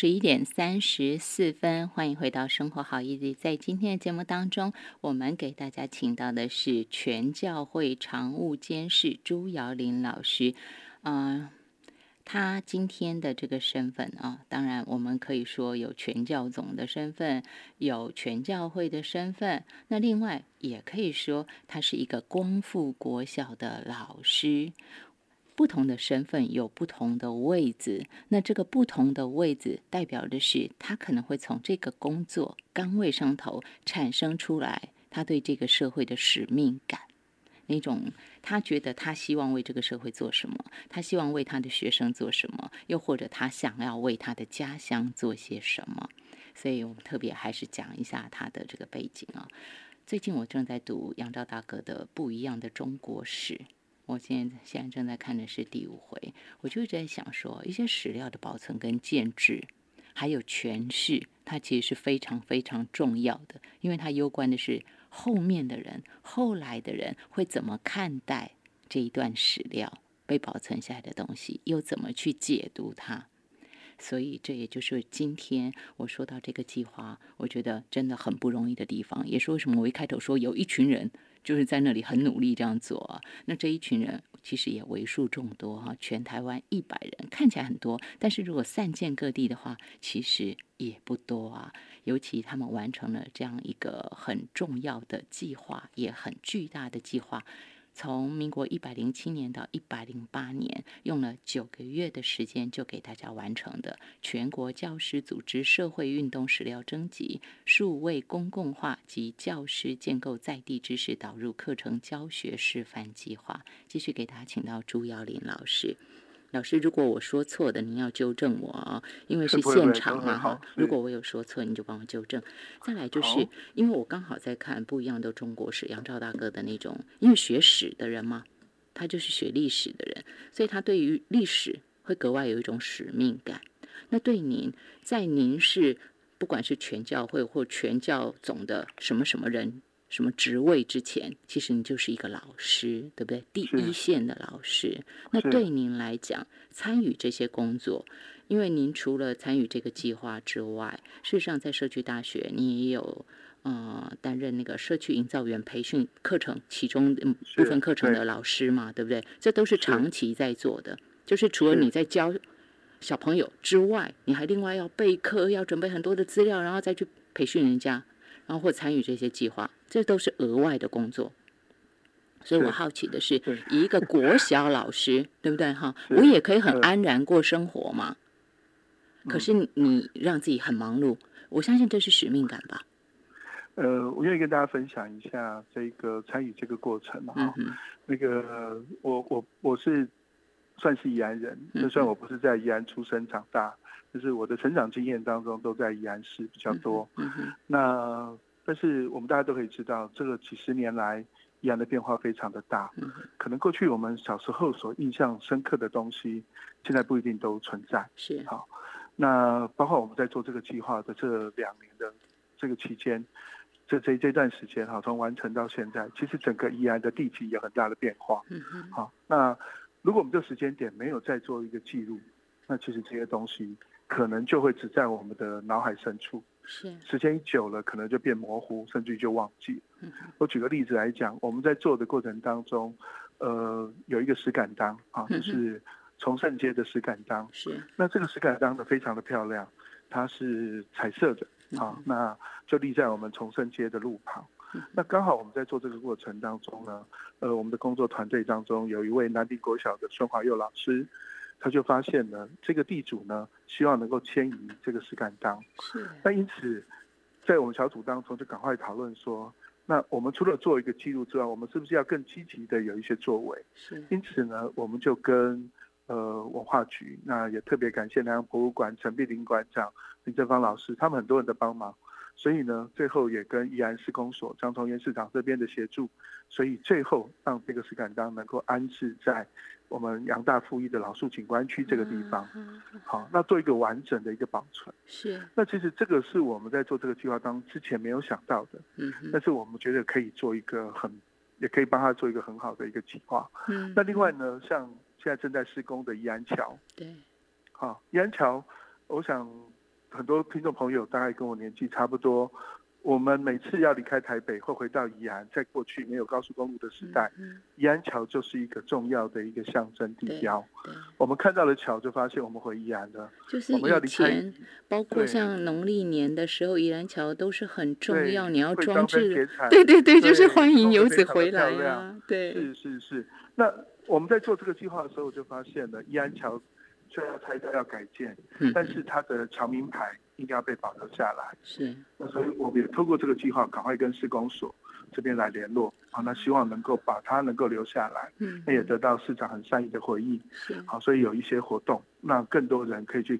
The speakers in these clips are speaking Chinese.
十一点三十四分，欢迎回到《生活好 easy》。在今天的节目当中，我们给大家请到的是全教会常务监事朱瑶林老师。嗯，他今天的这个身份啊，当然我们可以说有全教总的身份，有全教会的身份。那另外也可以说，他是一个光复国小的老师。不同的身份有不同的位置，那这个不同的位置代表的是，他可能会从这个工作岗位上头产生出来，他对这个社会的使命感，那种他觉得他希望为这个社会做什么，他希望为他的学生做什么，又或者他想要为他的家乡做些什么。所以我们特别还是讲一下他的这个背景啊。最近我正在读杨照大哥的《不一样的中国史》。我现在现在正在看的是第五回，我就在想说，一些史料的保存跟建制，还有诠释，它其实是非常非常重要的，因为它攸关的是后面的人、后来的人会怎么看待这一段史料被保存下来的东西，又怎么去解读它。所以这也就是今天我说到这个计划，我觉得真的很不容易的地方，也是为什么我一开头说有一群人。就是在那里很努力这样做，那这一群人其实也为数众多哈，全台湾一百人看起来很多，但是如果散见各地的话，其实也不多啊。尤其他们完成了这样一个很重要的计划，也很巨大的计划。从民国一百零七年到一百零八年，用了九个月的时间就给大家完成的全国教师组织社会运动史料征集、数位公共化及教师建构在地知识导入课程教学示范计划。继续给大家请到朱耀林老师。老师，如果我说错的，您要纠正我啊，因为是现场嘛哈。如果我有说错，你就帮我纠正。再来就是，因为我刚好在看不一样的中国史，杨照大哥的那种，因为学史的人嘛，他就是学历史的人，所以他对于历史会格外有一种使命感。那对您，在您是不管是全教会或全教总的什么什么人。什么职位之前，其实你就是一个老师，对不对？第一线的老师。那对您来讲，参与这些工作，因为您除了参与这个计划之外，事实上在社区大学，你也有呃担任那个社区营造员培训课程其中部分课程的老师嘛，对不对？这都是长期在做的。就是除了你在教小朋友之外，你还另外要备课，要准备很多的资料，然后再去培训人家。然后或参与这些计划，这都是额外的工作。所以我好奇的是，一个国小老师，对不对哈？我也可以很安然过生活嘛。可是你让自己很忙碌，我相信这是使命感吧。呃，我愿意跟大家分享一下这个参与这个过程哈。那个我我我是算是宜安人，就算我不是在宜安出生长大。就是我的成长经验当中都在宜安市比较多，那但是我们大家都可以知道，这个几十年来宜安的变化非常的大，可能过去我们小时候所印象深刻的东西，现在不一定都存在。是好，那包括我们在做这个计划的这两年的这个期间，这这这段时间哈，从完成到现在，其实整个宜安的地基有很大的变化。嗯好，那如果我们这时间点没有再做一个记录，那其实这些东西。可能就会只在我们的脑海深处，是时间一久了，可能就变模糊，甚至于就忘记。我举个例子来讲，我们在做的过程当中，呃，有一个石敢当啊，就是崇圣街的石敢当。是那这个石敢当呢，非常的漂亮，它是彩色的啊，那就立在我们崇圣街的路旁。那刚好我们在做这个过程当中呢，呃，我们的工作团队当中有一位南丁国小的孙华佑老师。他就发现呢，这个地主呢，希望能够迁移这个石敢当。是。那因此，在我们小组当中就赶快讨论说，那我们除了做一个记录之外，我们是不是要更积极的有一些作为？是。因此呢，我们就跟呃文化局，那也特别感谢南洋博物馆陈碧林馆长、林正芳老师，他们很多人的帮忙。所以呢，最后也跟宜安施工所张崇元市长这边的协助，所以最后让这个石敢当能够安置在我们杨大附一的老树景观区这个地方。好，那做一个完整的一个保存。是。那其实这个是我们在做这个计划当之前没有想到的。嗯。但是我们觉得可以做一个很，也可以帮他做一个很好的一个计划。嗯。那另外呢，像现在正在施工的宜安桥。对。好，宜安桥，我想。很多听众朋友大概跟我年纪差不多。我们每次要离开台北或回到宜安，在过去没有高速公路的时代，宜安桥就是一个重要的一个象征地标。我们看到了桥，就发现我们回宜安了。就是以前，包括像农历年的时候，宜安桥都是很重要，你要装置。对对对，就是欢迎游子回来啊！对，是是是。那我们在做这个计划的时候，就发现了宜安桥虽然要拆掉要改建，但是它的桥名牌。应该要被保留下来，是。那所以我们也透过这个计划，赶快跟施工所这边来联络，好，那希望能够把它能够留下来，嗯，那也得到市长很善意的回应，是。好，所以有一些活动，让更多人可以去。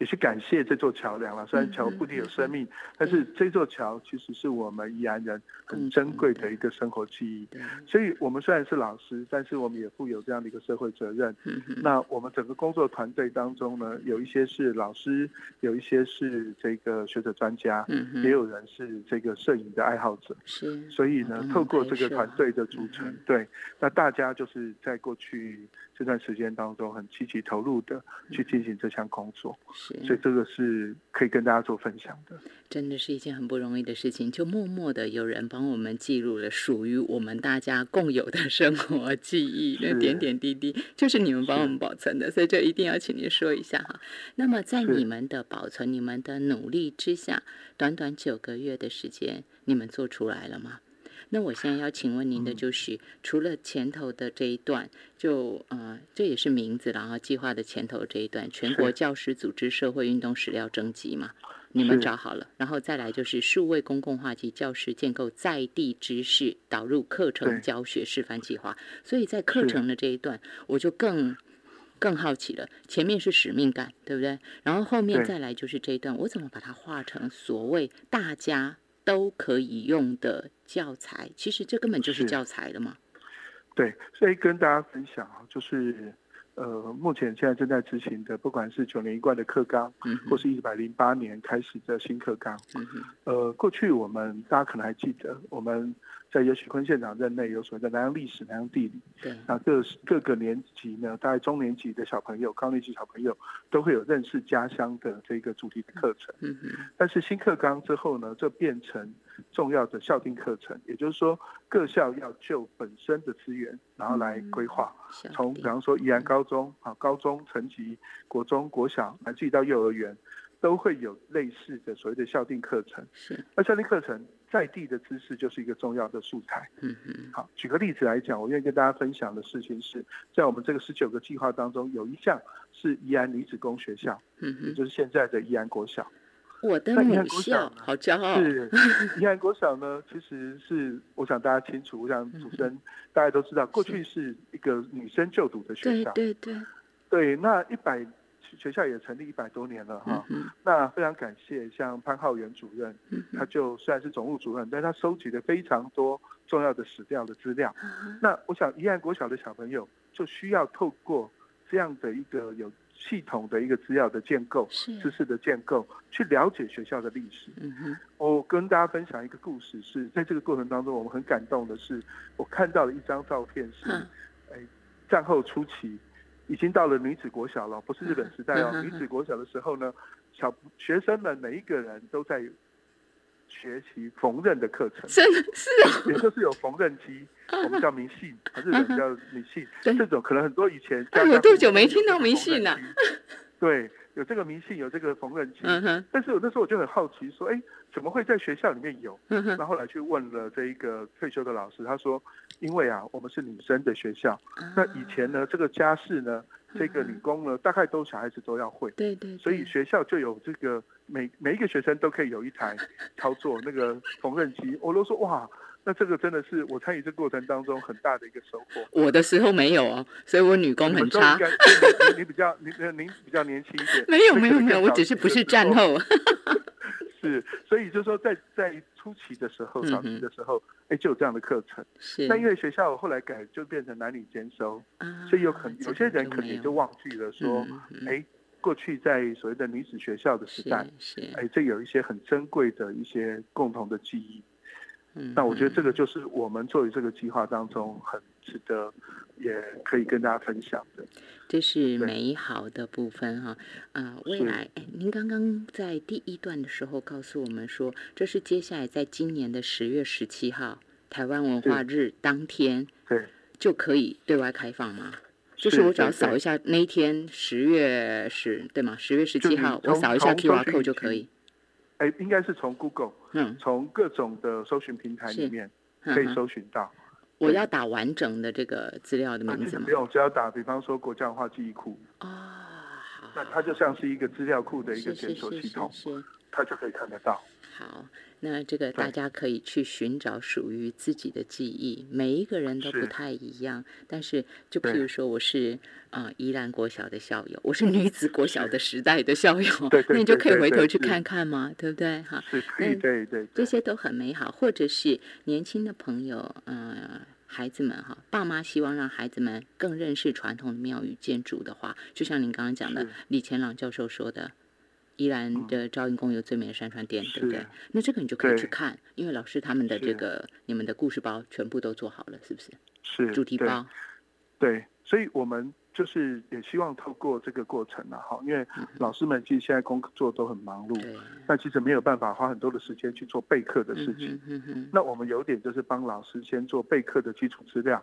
也是感谢这座桥梁了。虽然桥不一定有生命，但是这座桥其实是我们宜安人很珍贵的一个生活记忆。所以，我们虽然是老师，但是我们也负有这样的一个社会责任。那我们整个工作团队当中呢，有一些是老师，有一些是这个学者专家，也有人是这个摄影的爱好者。是。所以呢，透过这个团队的组成，对，那大家就是在过去。这段时间当中，很积极投入的去进行这项工作，是，所以这个是可以跟大家做分享的。真的是一件很不容易的事情，就默默的有人帮我们记录了属于我们大家共有的生活记忆，那点点滴滴就是你们帮我们保存的，所以这一定要请您说一下哈。那么在你们的保存、你们的努力之下，短短九个月的时间，你们做出来了吗？那我现在要请问您的就是，除了前头的这一段，就呃，这也是名字然后计划的前头这一段，全国教师组织社会运动史料征集嘛，你们找好了，然后再来就是数位公共化及教师建构在地知识导入课程教学示范计划，所以在课程的这一段，我就更更好奇了，前面是使命感，对不对？然后后面再来就是这一段，我怎么把它画成所谓大家。都可以用的教材，其实这根本就是教材了嘛。对，所以跟大家分享啊，就是呃，目前现在正在执行的，不管是九年一贯的课纲，嗯，或是一百零八年开始的新课纲，嗯呃，过去我们大家可能还记得我们。在尤许坤县长任内，有所谓的南洋历史、南洋地理。对。那各各个年级呢，大概中年级的小朋友、高年级小朋友，都会有认识家乡的这个主题的课程。嗯嗯。但是新课纲之后呢，这变成重要的校定课程，也就是说，各校要就本身的资源，然后来规划。从比方说宜安高中啊，高中层级、国中、国小，乃至于到幼儿园，都会有类似的所谓的校定课程。是。那校定课程。在地的知识就是一个重要的素材。嗯嗯。好，举个例子来讲，我愿意跟大家分享的事情是，在我们这个十九个计划当中，有一项是宜安女子工学校，嗯也就是现在的宜安国小。我的母校，好骄傲。是宜安国小呢，其实是我想大家清楚，我想主持人大家都知道，过去是一个女生就读的学校。对对对。对，那一百。学校也成立一百多年了哈，那非常感谢像潘浩元主任，他就虽然是总务主任，但他收集了非常多重要的史料的资料。那我想，宜安国小的小朋友就需要透过这样的一个有系统的一个资料的建构、知识的建构，去了解学校的历史。我跟大家分享一个故事，是在这个过程当中，我们很感动的是，我看到了一张照片，是哎战后初期。已经到了女子国小了，不是日本时代哦。女子国小的时候呢，小学生们每一个人都在学习缝纫的课程，是是啊，也就是有缝纫机，我们叫迷信，日本叫迷信，这种可能很多以前。有多久没听到迷信了？对，有这个迷信，有这个缝纫机。但是我那时候我就很好奇，说，哎。怎么会在学校里面有？然后后来去问了这一个退休的老师，他说：“因为啊，我们是女生的学校，那以前呢，这个家事呢，这个女工呢，大概都小孩子都要会，对对，所以学校就有这个每每一个学生都可以有一台操作那个缝纫机。”我都说：“哇，那这个真的是我参与这过程当中很大的一个收获。”我的时候没有哦，所以我女工很差。你你比较您您比较年轻一点。没有没有没有，我只是不是战后。是，所以就是说，在在初期的时候，早期的时候，哎，就有这样的课程。是。那因为学校后来改，就变成男女兼收，所以有可能有些人可能也就忘记了说，哎，过去在所谓的女子学校的时代，是，哎，这有一些很珍贵的一些共同的记忆。那我觉得这个就是我们作为这个计划当中很值得，也可以跟大家分享的。这是美好的部分哈啊！未来，哎，您刚刚在第一段的时候告诉我们说，这是接下来在今年的十月十七号台湾文化日当天，对，就可以对外开放吗？就是我只要扫一下那一天十月十对吗？十月十七号，我扫一下 QR code 就可以。哎，应该是从 Google，嗯，从各种的搜寻平台里面可以搜寻到。我要打完整的这个资料的名字吗？不用，只要打，比方说国家文化记忆库啊，那它就像是一个资料库的一个检索系统，它就可以看得到。好，那这个大家可以去寻找属于自己的记忆，每一个人都不太一样。但是，就譬如说，我是啊宜兰国小的校友，我是女子国小的时代的校友，那你就可以回头去看看嘛，对不对？哈，对对对，这些都很美好。或者是年轻的朋友，嗯，孩子们哈，爸妈希望让孩子们更认识传统的庙宇建筑的话，就像您刚刚讲的，李乾朗教授说的。依然的赵英公有最美的山川殿，对不对？那这个你就可以去看，因为老师他们的这个你们的故事包全部都做好了，是不是？是主题包。对，所以我们就是也希望透过这个过程啊，哈，因为老师们其实现在工作都很忙碌，那其实没有办法花很多的时间去做备课的事情。那我们有点就是帮老师先做备课的基础资料。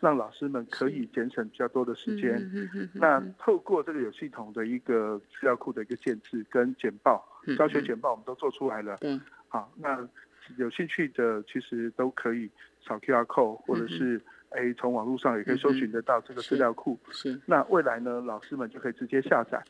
让老师们可以节省比较多的时间。那透过这个有系统的一个资料库的一个建制跟简报、教学简报，我们都做出来了。好，那有兴趣的其实都可以扫 QR code，或者是哎从网络上也可以搜寻得到这个资料库。是。那未来呢，老师们就可以直接下载。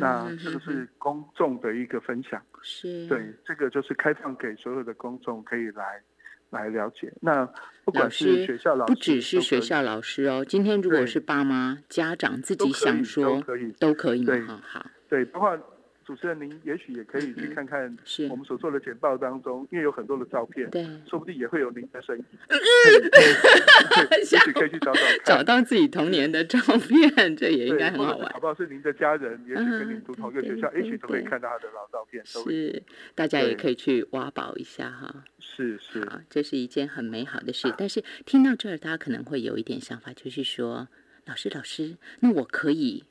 那这个是公众的一个分享。是。对，这个就是开放给所有的公众可以来。来了解，那不管是学校老师，不只是学校老师哦。今天如果是爸妈、家长自己想说，都可以，都可以对。好，对，包括。主持人，您也许也可以去看看我们所做的简报当中，因为有很多的照片，对，说不定也会有您的身影。也许可以去找找，找到自己童年的照片，这也应该很好玩。好不好？是您的家人，也许跟您读同一个学校，也许都可以看到他的老照片。是，大家也可以去挖宝一下哈。是是，好，这是一件很美好的事。但是听到这儿，大家可能会有一点想法，就是说，老师老师，那我可以。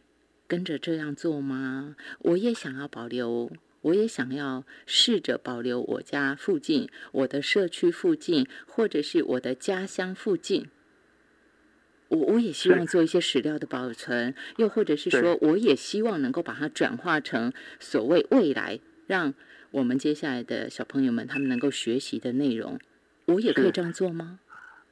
跟着这样做吗？我也想要保留，我也想要试着保留我家附近、我的社区附近，或者是我的家乡附近。我我也希望做一些史料的保存，又或者是说，我也希望能够把它转化成所谓未来，让我们接下来的小朋友们他们能够学习的内容。我也可以这样做吗？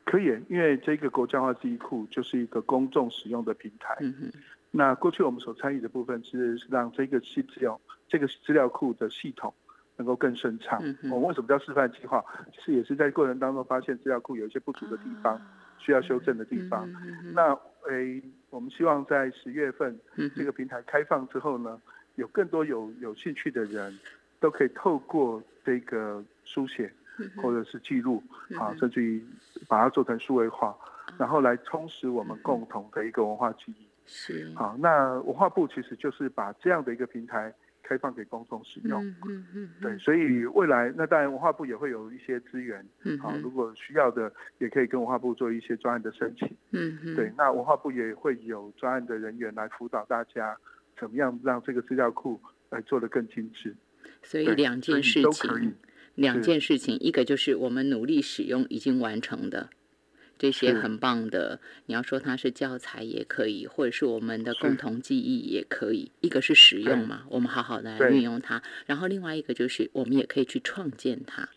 可以，因为这个国家化记忆库就是一个公众使用的平台。嗯哼。那过去我们所参与的部分，其实是让这个资料、这个资料库的系统能够更顺畅。我们为什么叫示范计划？其实也是在过程当中发现资料库有一些不足的地方，需要修正的地方。那诶，我们希望在十月份这个平台开放之后呢，有更多有有兴趣的人都可以透过这个书写或者是记录啊，甚至于把它做成数位化，然后来充实我们共同的一个文化记忆。是好，那文化部其实就是把这样的一个平台开放给公众使用。嗯嗯嗯。对，所以未来那当然文化部也会有一些资源。嗯。好，如果需要的，也可以跟文化部做一些专案的申请。嗯嗯。对，那文化部也会有专案的人员来辅导大家，怎么样让这个资料库来做的更精致。所以两件事情，两件事情，一个就是我们努力使用已经完成的。这些很棒的，你要说它是教材也可以，或者是我们的共同记忆也可以。一个是使用嘛，我们好好的来运用它；然后另外一个就是我们也可以去创建它。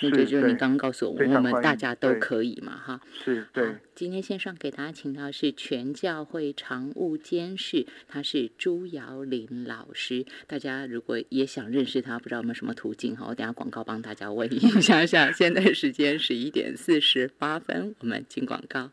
那就就是你刚刚告诉我们，我们大家都可以嘛，哈。是，对。今天线上给大家请到是全教会常务监事，他是朱瑶林老师。大家如果也想认识他，不知道有没有什么途径哈？我等下广告帮大家问一下下。现在时间十一点四十八分，我们进广告。